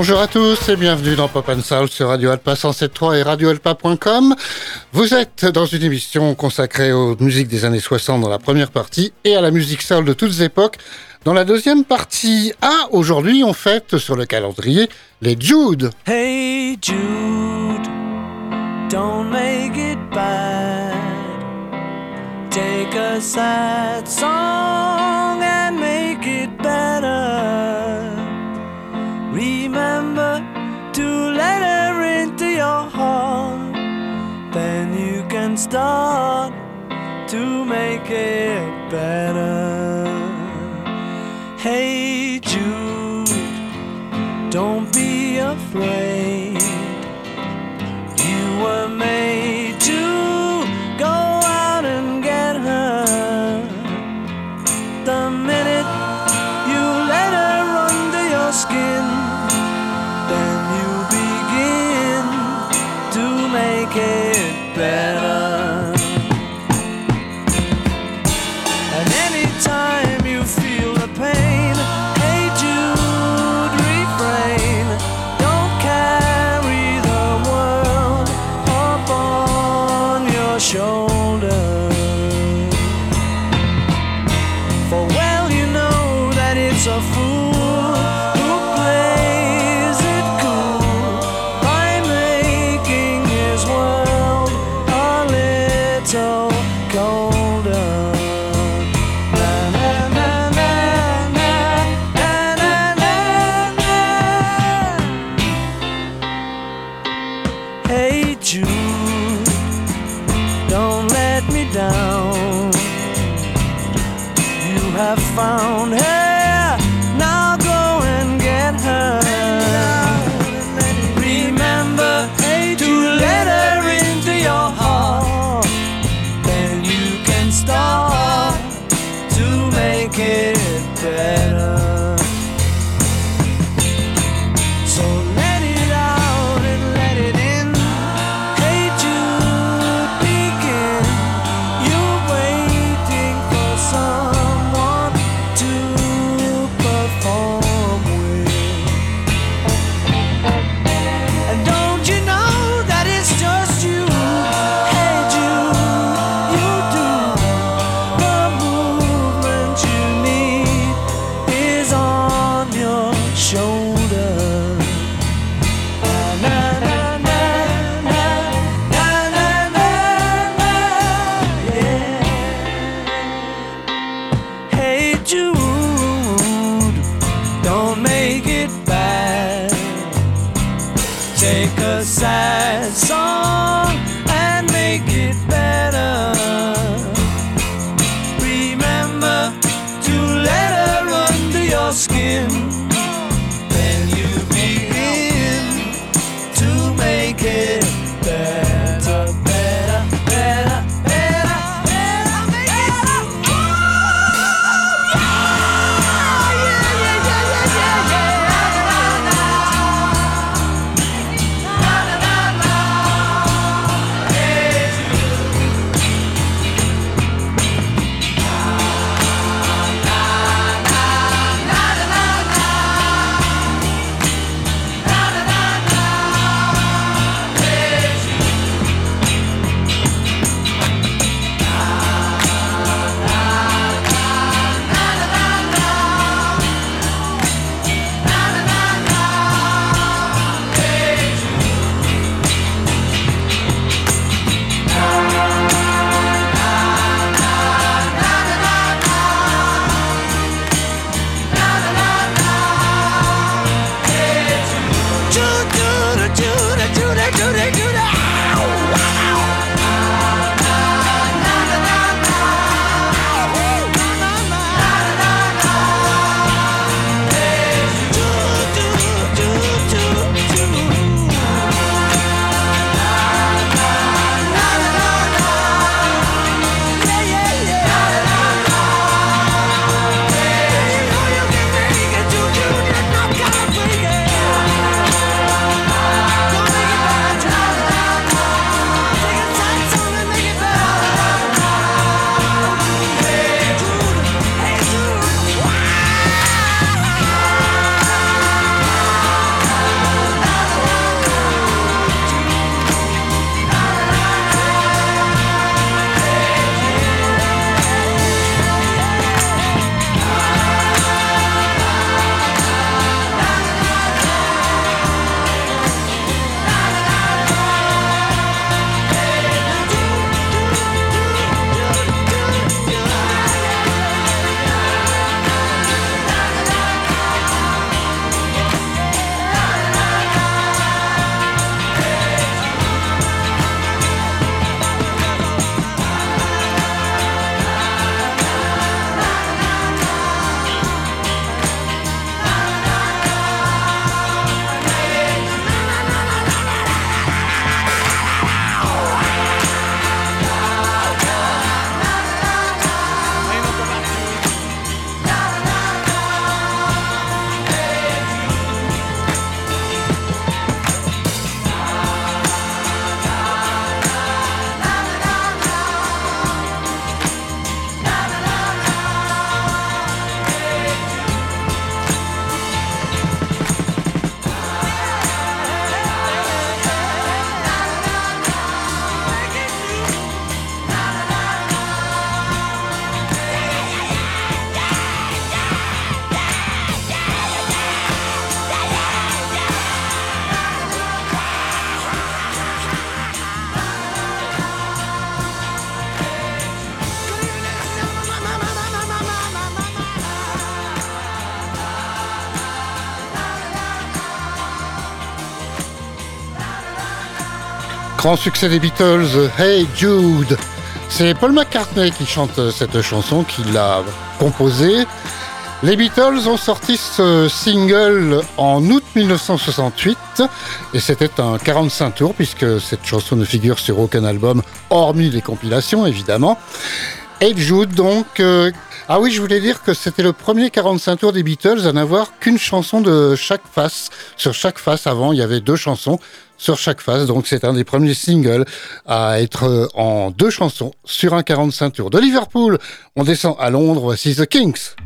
Bonjour à tous et bienvenue dans Pop and Soul sur Radio Alpa 107.3 et radioalpa.com. Vous êtes dans une émission consacrée aux musiques des années 60 dans la première partie et à la musique soul de toutes époques dans la deuxième partie. Ah, aujourd'hui on fête sur le calendrier les Jude. Hey Jude, don't make it bad. Take a sad song. on to make it better. Hey Jude, don't be afraid. You were Grand succès des Beatles, Hey Jude. C'est Paul McCartney qui chante cette chanson, qui l'a composée. Les Beatles ont sorti ce single en août 1968 et c'était un 45 tours puisque cette chanson ne figure sur aucun album hormis les compilations évidemment. Hey Jude donc euh, ah oui, je voulais dire que c'était le premier 45 tours des Beatles à n'avoir qu'une chanson de chaque face. Sur chaque face, avant, il y avait deux chansons sur chaque face. Donc c'est un des premiers singles à être euh, en deux chansons sur un 45 tours. De Liverpool, on descend à Londres, voici The Kings.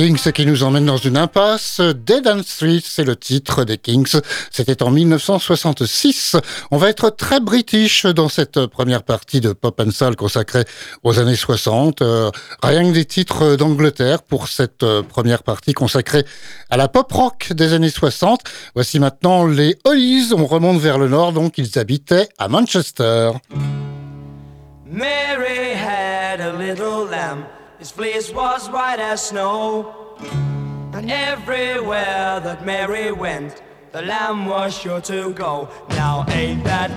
Kings qui nous emmènent dans une impasse. Dead and Street, c'est le titre des Kings. C'était en 1966. On va être très british dans cette première partie de Pop and Soul consacrée aux années 60. Euh, rien que des titres d'Angleterre pour cette euh, première partie consacrée à la pop rock des années 60. Voici maintenant les Hollies. On remonte vers le nord, donc ils habitaient à Manchester. Mary had a little. His fleece was white as snow. And everywhere that Mary went, the lamb was sure to go. Now ain't that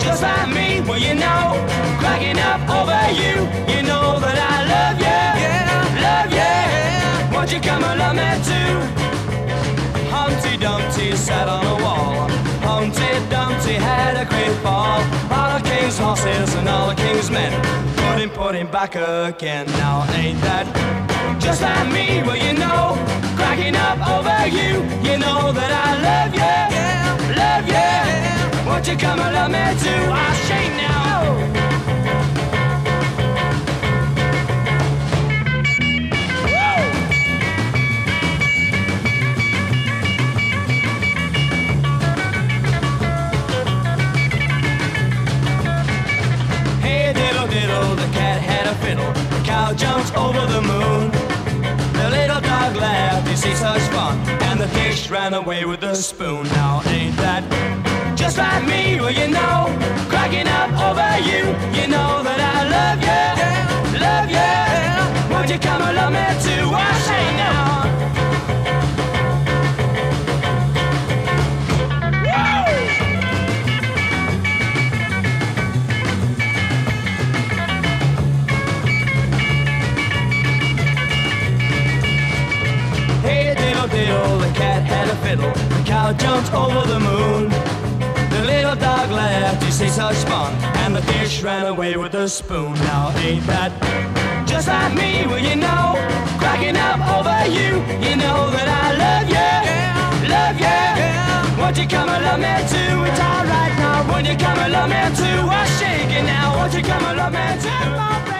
just like me? Well, you know, cracking up over you. You know that I love you, yeah, love you. Won't you come and love me too? Humpty Dumpty sat on a wall. Humpty Dumpty had a great fall. All the king's horses and all the king's men put him, put him back again. Now ain't that just like me? Well, you know, cracking up over you. You know that I love you, yeah, love you. Yeah. Won't you come and love me too? I say now. Jumps over the moon. The little dog laughed, he sees such fun, and the fish ran away with the spoon. Now ain't that just like me? Well, you know, cracking up over you. You know that I love you, love you. Won't you come along me too? I say now. Cow jumped over the moon. The little dog laughed, you see such fun. And the fish ran away with the spoon. Now ain't that just like me? Well, you know, cracking up over you. You know that I love you, love you. Won't you come and love me too? It's alright now. Won't you come and love me too? I'm shaking now. Won't you come and love me too?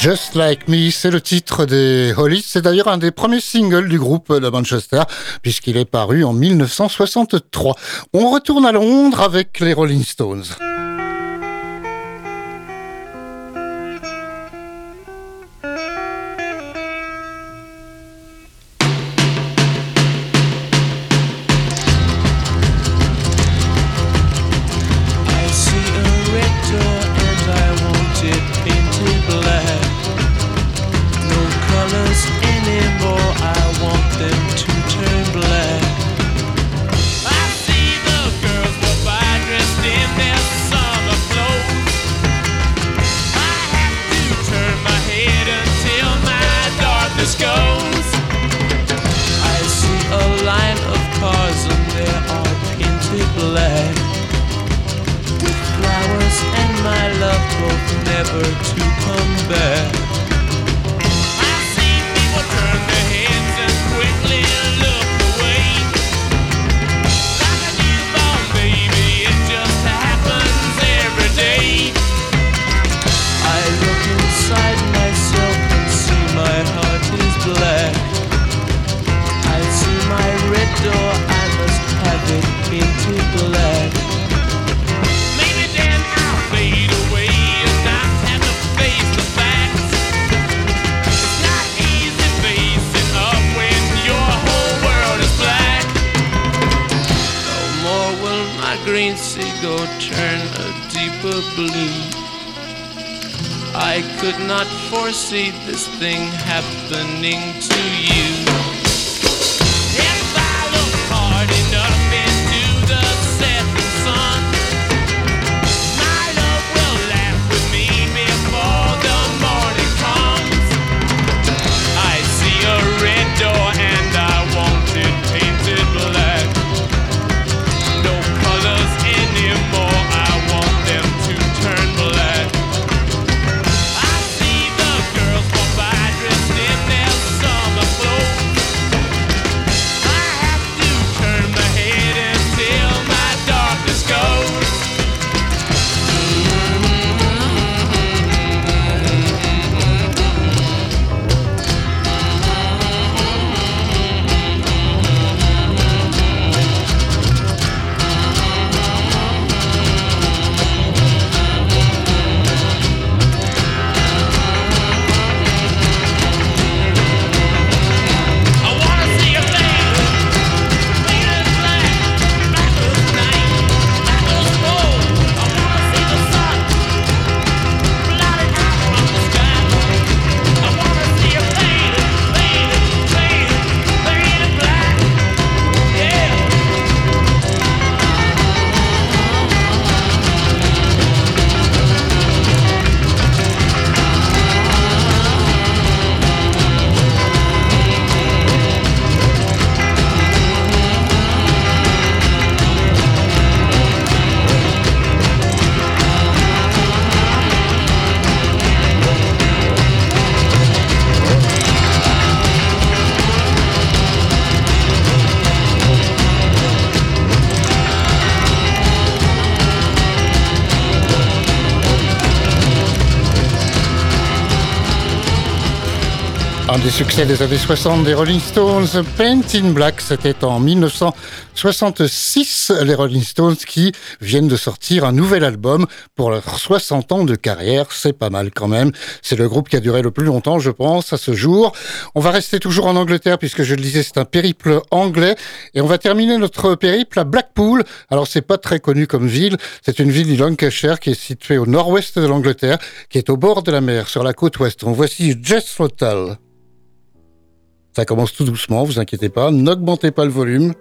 Just Like Me, c'est le titre des Hollies. C'est d'ailleurs un des premiers singles du groupe de Manchester, puisqu'il est paru en 1963. On retourne à Londres avec les Rolling Stones. foresee this thing happening to you. Succès des années 60 des Rolling Stones, Paint in Black, c'était en 1966, les Rolling Stones qui viennent de sortir un nouvel album pour leurs 60 ans de carrière, c'est pas mal quand même. C'est le groupe qui a duré le plus longtemps, je pense, à ce jour. On va rester toujours en Angleterre puisque je le disais, c'est un périple anglais et on va terminer notre périple à Blackpool. Alors c'est pas très connu comme ville, c'est une ville du Lancashire qui est située au nord-ouest de l'Angleterre, qui est au bord de la mer, sur la côte ouest. On voici Jess Hotel. Ça commence tout doucement, vous inquiétez pas, n'augmentez pas le volume.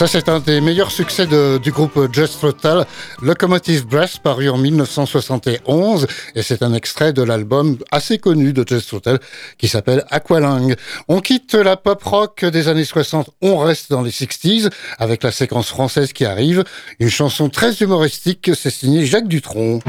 Ça, c'est un des meilleurs succès du groupe Just Total, Locomotive Breath, paru en 1971. Et c'est un extrait de l'album assez connu de Just Total qui s'appelle Aqualung. On quitte la pop rock des années 60, on reste dans les 60s avec la séquence française qui arrive. Une chanson très humoristique, c'est signé Jacques Dutronc.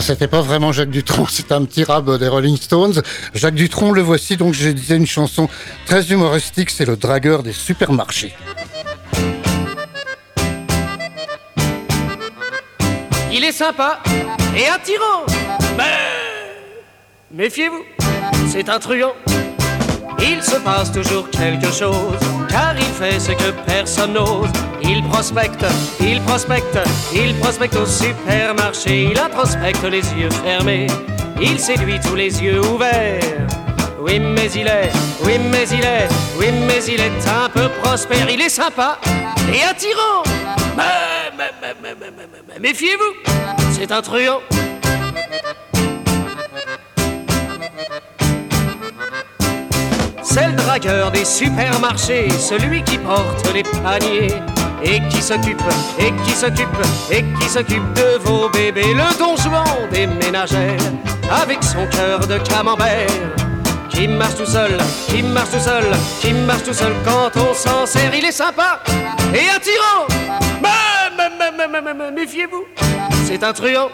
C'était pas vraiment Jacques Dutronc, c'est un petit rab des Rolling Stones. Jacques Dutronc, le voici, donc je disais une chanson très humoristique, c'est le dragueur des supermarchés. Il est sympa et attirant, mais méfiez-vous, c'est un truand. Il se passe toujours quelque chose, car il fait ce que personne n'ose. Il prospecte, il prospecte, il prospecte au supermarché. Il la prospecte les yeux fermés, il séduit tous les yeux ouverts. Oui, mais il est, oui, mais il est, oui, mais il est un peu prospère. Il est sympa et attirant. Mais, mais, mais, mais méfiez-vous, c'est un truand. C'est le dragueur des supermarchés, celui qui porte les paniers et qui s'occupe, et qui s'occupe, et qui s'occupe de vos bébés. Le don des ménagères avec son cœur de camembert. Qui marche tout seul, qui marche tout seul, qui marche tout seul quand on s'en sert. Il est sympa et attirant. Mais, mais, mais méfiez-vous, c'est un truand.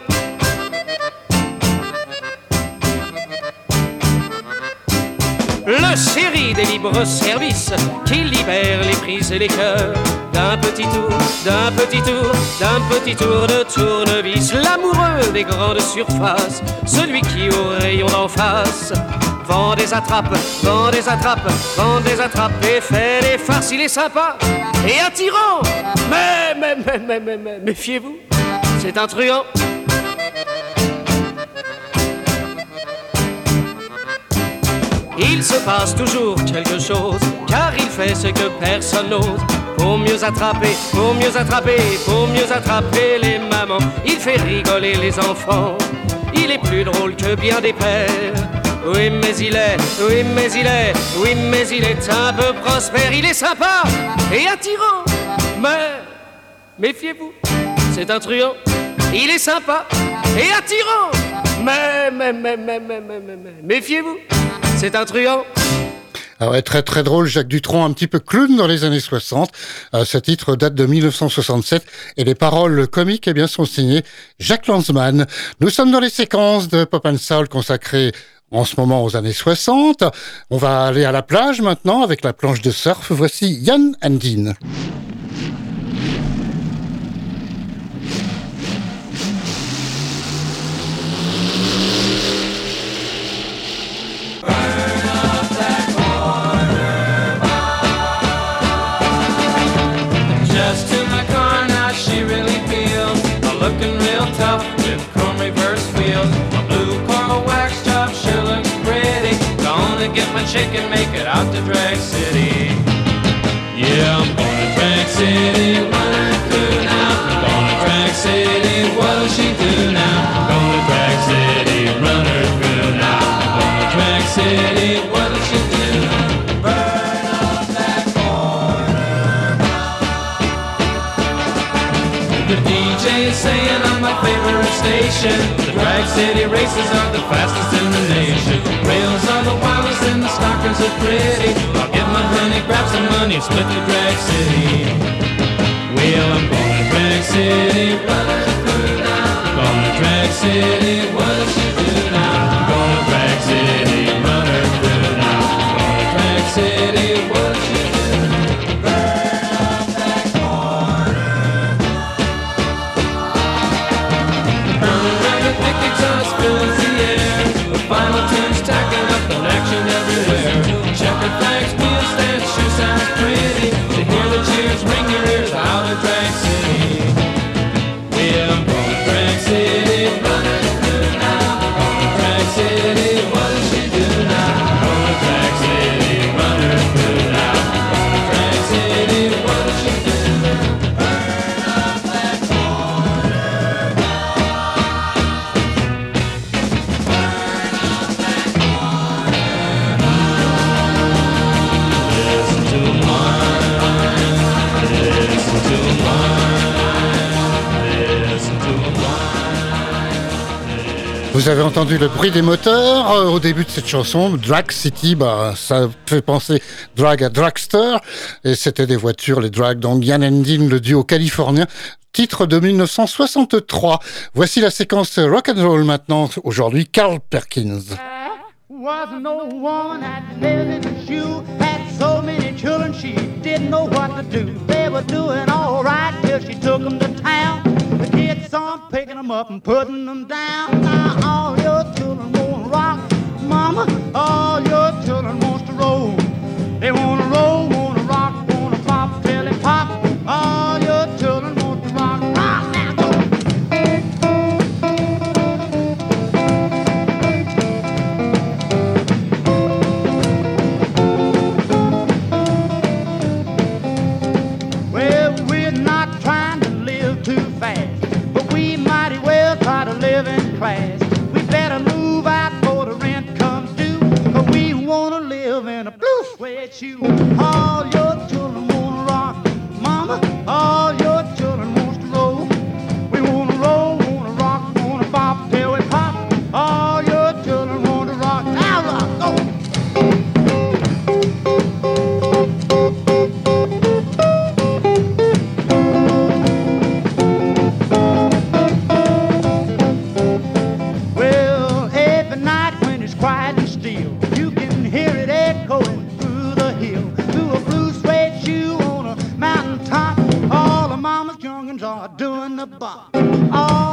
Le série des libres services qui libère les prises et les cœurs. D'un petit tour, d'un petit tour, d'un petit tour de tournevis. L'amoureux des grandes surfaces, celui qui au rayon d'en face vend des attrapes, vend des attrapes, vend des attrapes et fait des farces. Il est sympa et attirant, mais, mais, mais, mais, mais, mais méfiez-vous, c'est un truand. Il se passe toujours quelque chose, car il fait ce que personne n'ose. Pour mieux attraper, pour mieux attraper, pour mieux attraper les mamans, il fait rigoler les enfants. Il est plus drôle que bien des pères. Oui, mais il est, oui, mais il est, oui, mais il est un peu prospère. Il est sympa et attirant, mais méfiez-vous, c'est un truand. Il est sympa et attirant, mais, mais, mais, mais, mais, mais, mais méfiez-vous c'est un truand. Ah ouais, très très drôle, Jacques Dutronc, un petit peu clown dans les années 60. Euh, ce titre date de 1967 et les paroles comiques eh bien, sont signées Jacques Lanzmann. Nous sommes dans les séquences de Pop and Soul consacrées en ce moment aux années 60. On va aller à la plage maintenant avec la planche de surf. Voici Yann Andine. Chick and make it out to Drag City. Yeah, I'm going to Drag City, what her do now? I'm going to Drag City, what'll she do now? I'm going to Drag City, run her through now. I'm going to Drag City, what'll she do? Burn up that corner. The DJ is saying on my favorite station. The drag city races are the fastest in the nation. Are the wildest and the stockers are pretty. I'll get my honey, grab some money, split the drag city. Well, I'm going to drag city. Going to drag city, what Vous avez entendu le bruit des moteurs euh, au début de cette chanson, Drag City, bah, ça fait penser drag à dragster, et c'était des voitures, les drag, donc Yann Endin, le duo californien, titre de 1963. Voici la séquence rock and roll maintenant, aujourd'hui Carl Perkins. Children she didn't know what to do. They were doing all right till she took them to town. The kids saw 'em picking them up and putting them down. Now all your children wanna rock, mama. All your children wants to roll. They wanna roll, class. We better move out before the rent comes due, cause we wanna live in a blue suede shoe. All your children wanna rock, mama. All your doing the bop. All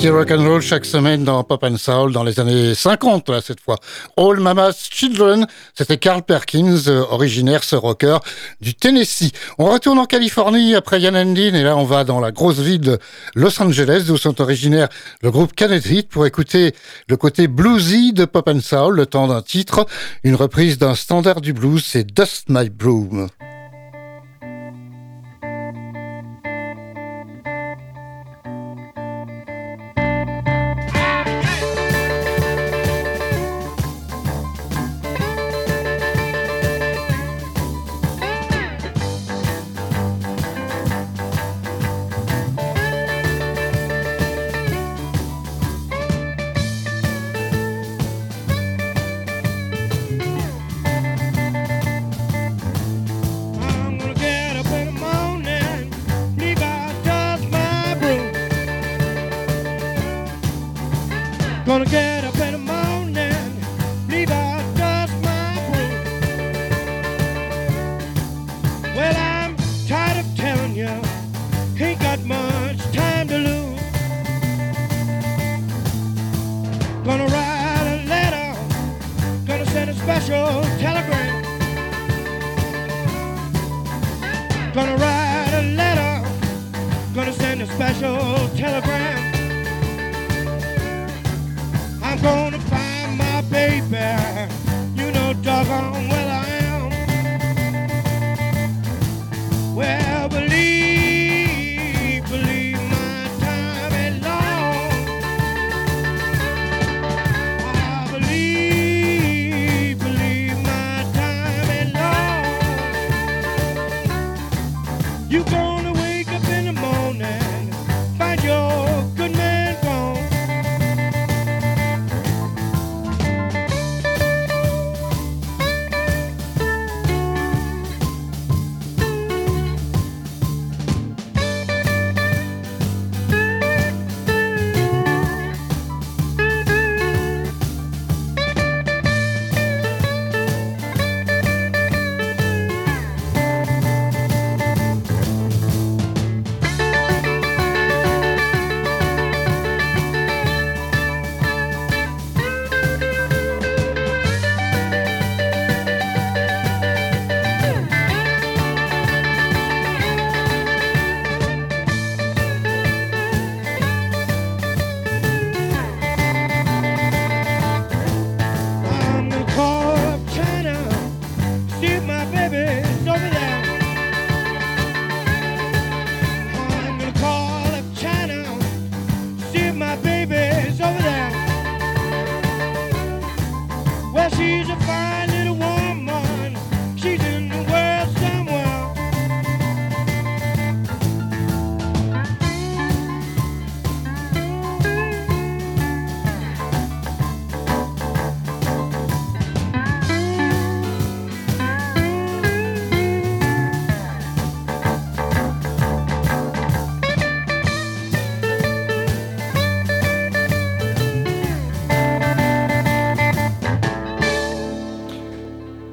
petit rock and roll chaque semaine dans Pop and Soul dans les années 50 là cette fois. All Mama's Children, c'était Carl Perkins, euh, originaire ce rocker du Tennessee. On retourne en Californie après Yann Andin et là on va dans la grosse ville de Los Angeles d'où sont originaires le groupe Canet Heat pour écouter le côté bluesy de Pop and Soul, le temps d'un titre, une reprise d'un standard du blues, c'est Dust My Broom. Gonna get up in the morning, leave out just my way. Well, I'm tired of telling you, ain't got much time to lose. Gonna write a letter, gonna send a special telegram. Gonna write a letter, gonna send a special telegram. My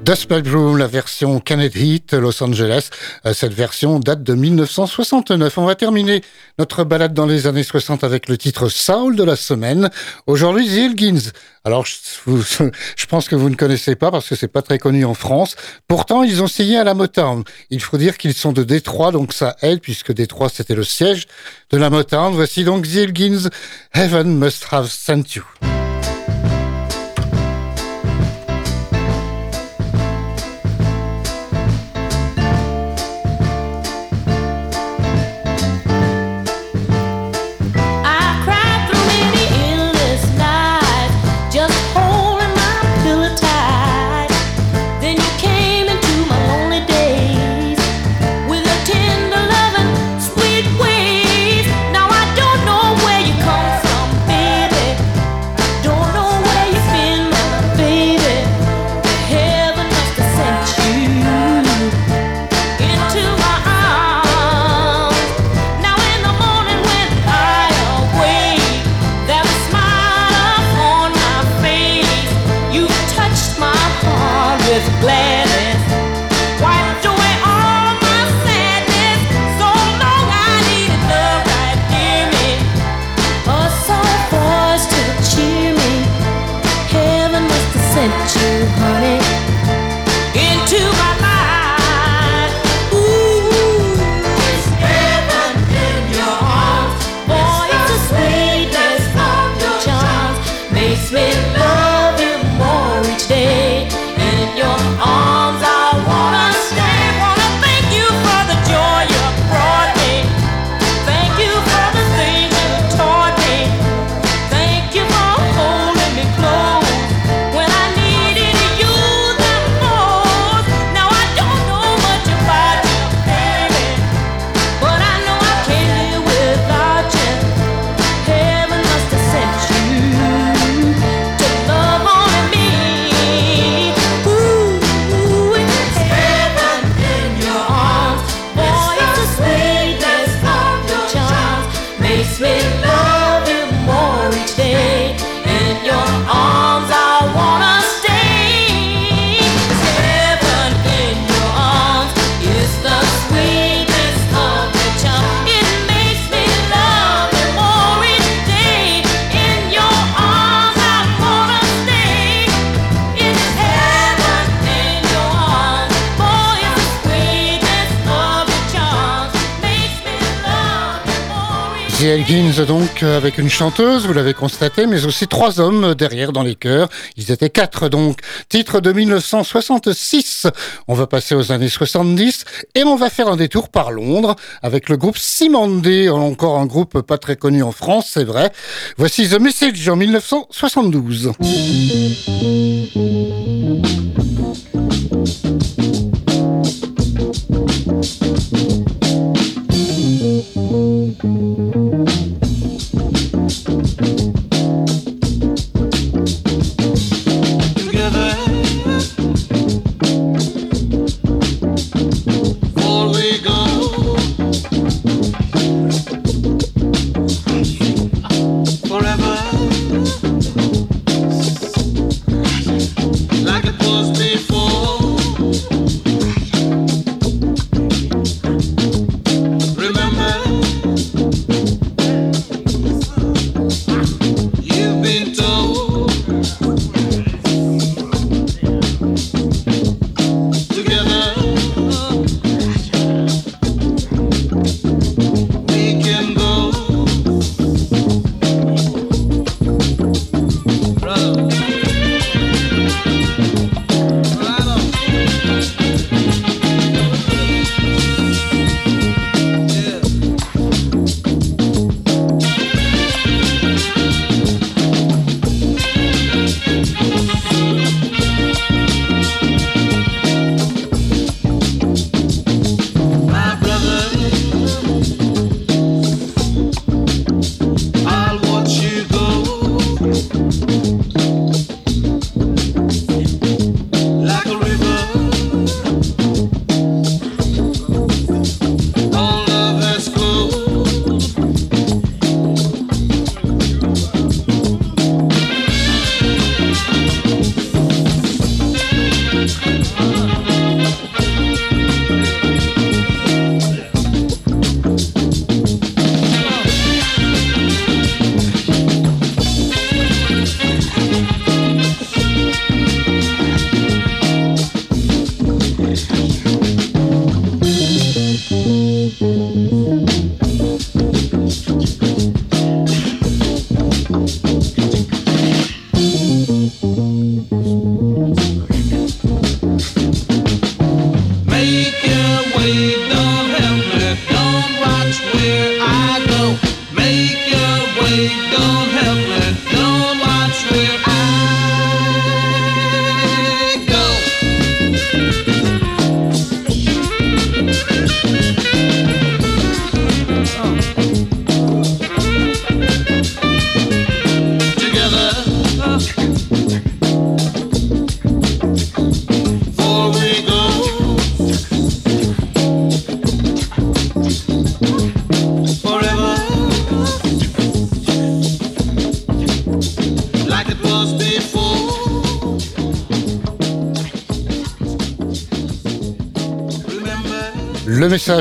Dust Bedroom, la version Canet Heat, Los Angeles. Euh, Cette version date de 1969. On va terminer notre balade dans les années 60 avec le titre Soul de la semaine. Aujourd'hui, The. Alors, je, pense que vous ne connaissez pas parce que c'est pas très connu en France. Pourtant, ils ont signé à la Motown. Il faut dire qu'ils sont de Détroit, donc ça aide puisque Détroit c'était le siège de la Motown. Voici donc The. Heaven must have sent you. The Elgins donc euh, avec une chanteuse, vous l'avez constaté, mais aussi trois hommes derrière dans les chœurs. Ils étaient quatre donc. Titre de 1966. On va passer aux années 70 et on va faire un détour par Londres avec le groupe Simandé, encore un groupe pas très connu en France, c'est vrai. Voici The Message en 1972.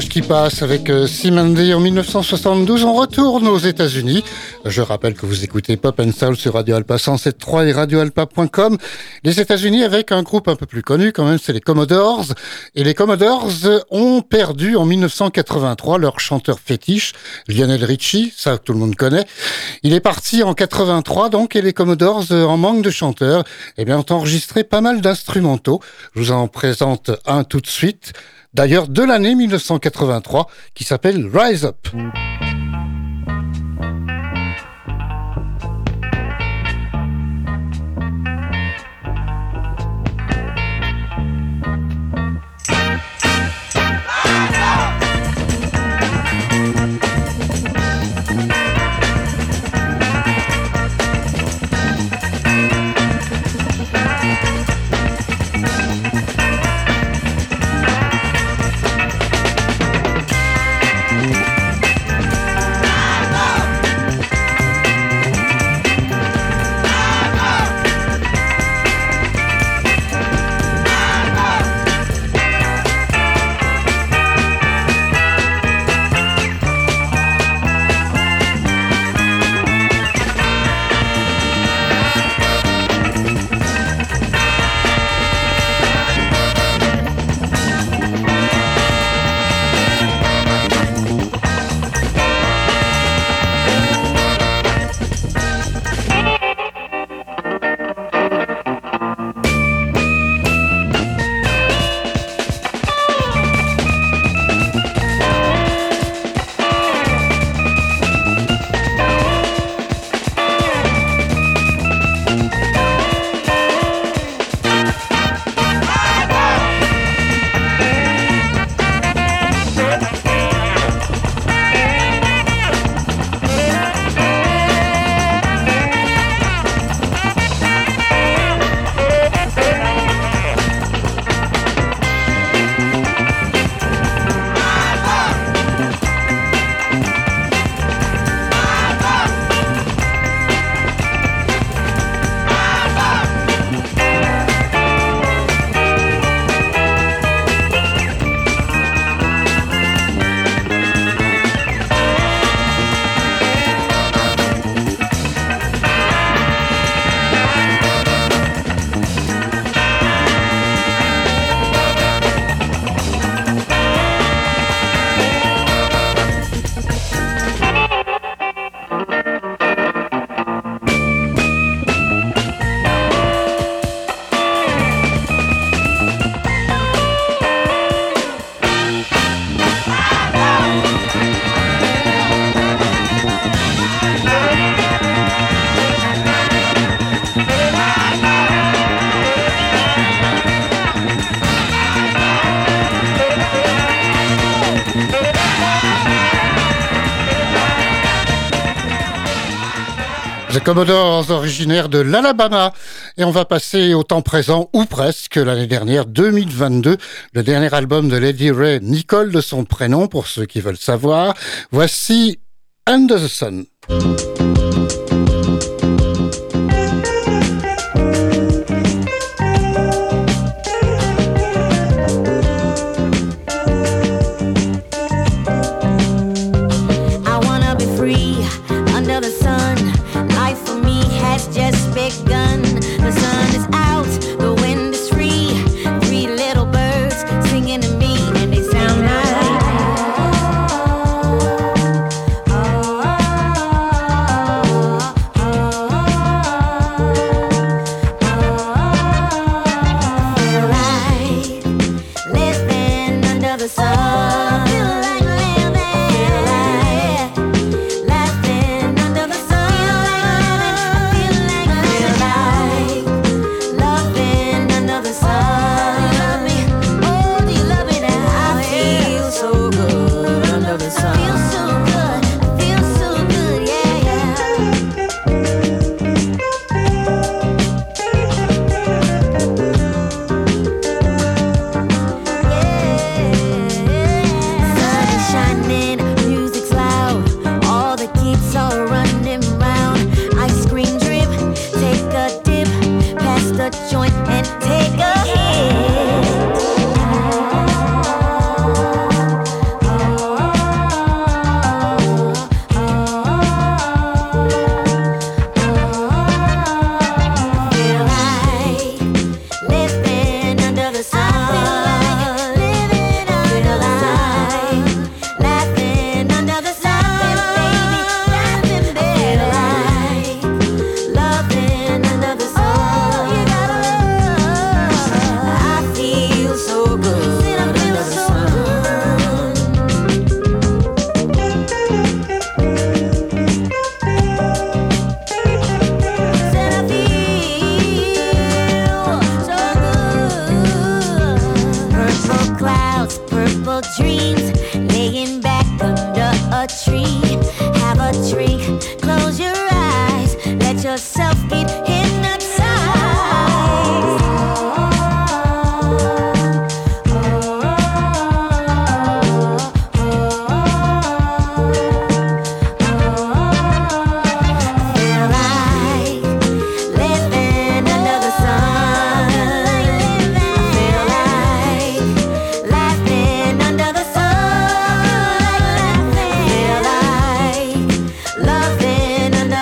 Qui passe avec euh, Simandé en 1972. On retourne aux États-Unis. Je rappelle que vous écoutez Pop and Soul sur Radio Alpa 107.3 et radioalpa.com. Les États-Unis avec un groupe un peu plus connu quand même, c'est les Commodores. Et les Commodores ont perdu en 1983 leur chanteur fétiche, Lionel Richie, ça tout le monde connaît. Il est parti en 83 donc et les Commodores, euh, en manque de chanteurs, eh bien, ont enregistré pas mal d'instrumentaux. Je vous en présente un tout de suite d'ailleurs de l'année 1983, qui s'appelle Rise Up. Commodores, originaires de l'Alabama. Et on va passer au temps présent, ou presque, l'année dernière, 2022, le dernier album de Lady Ray, Nicole de son prénom, pour ceux qui veulent savoir. Voici Under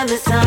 The sun.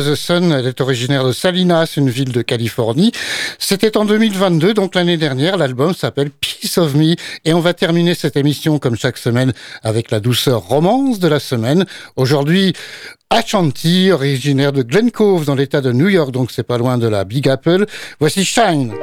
Elle est originaire de Salinas, une ville de Californie. C'était en 2022, donc l'année dernière. L'album s'appelle Piece of Me. Et on va terminer cette émission, comme chaque semaine, avec la douceur romance de la semaine. Aujourd'hui, Ashanti, originaire de Glen Cove, dans l'état de New York, donc c'est pas loin de la Big Apple. Voici Shine.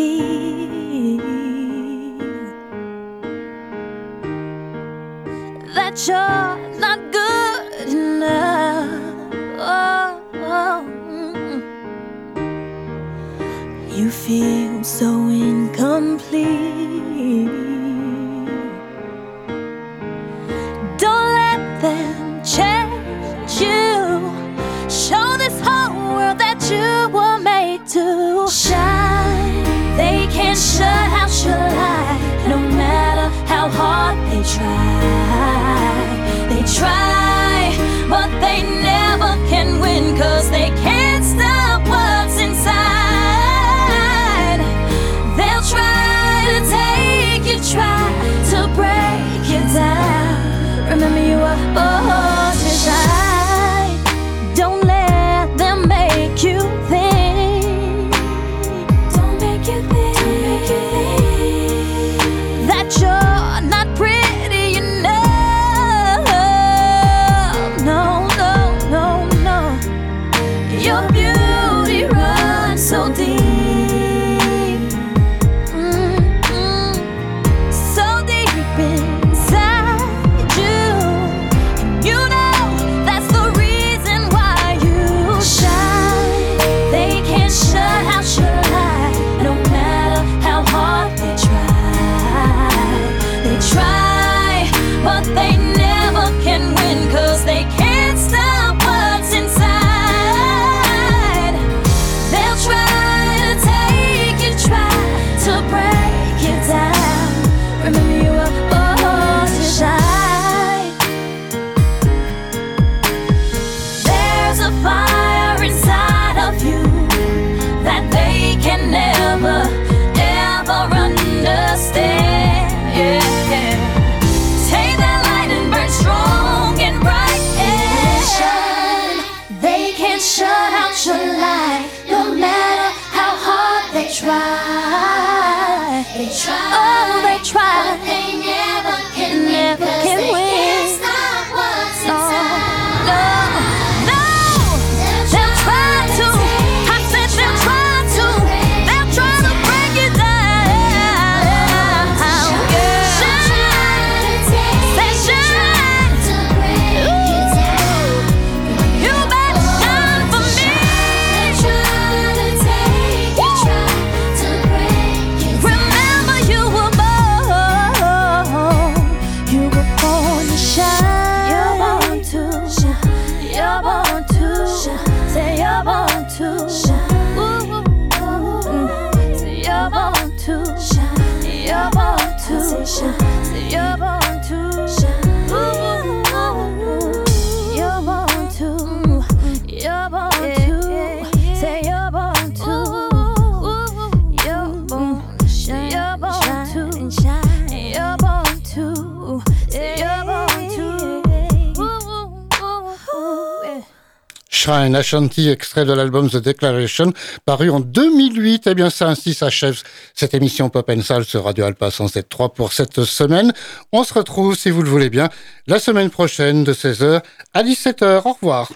Feel that you're not good enough. Oh, oh. You feel so incomplete. Don't let them change you. Show this whole world that you were made to shine. Sure, how should I? No matter how hard they try, they try. all they tried. Shrine Ashanti, extrait de l'album The Declaration, paru en 2008. Eh bien, ça ainsi s'achève cette émission Pop and Soul sur Radio Alpa 107.3 pour cette semaine. On se retrouve, si vous le voulez bien, la semaine prochaine de 16h à 17h. Au revoir.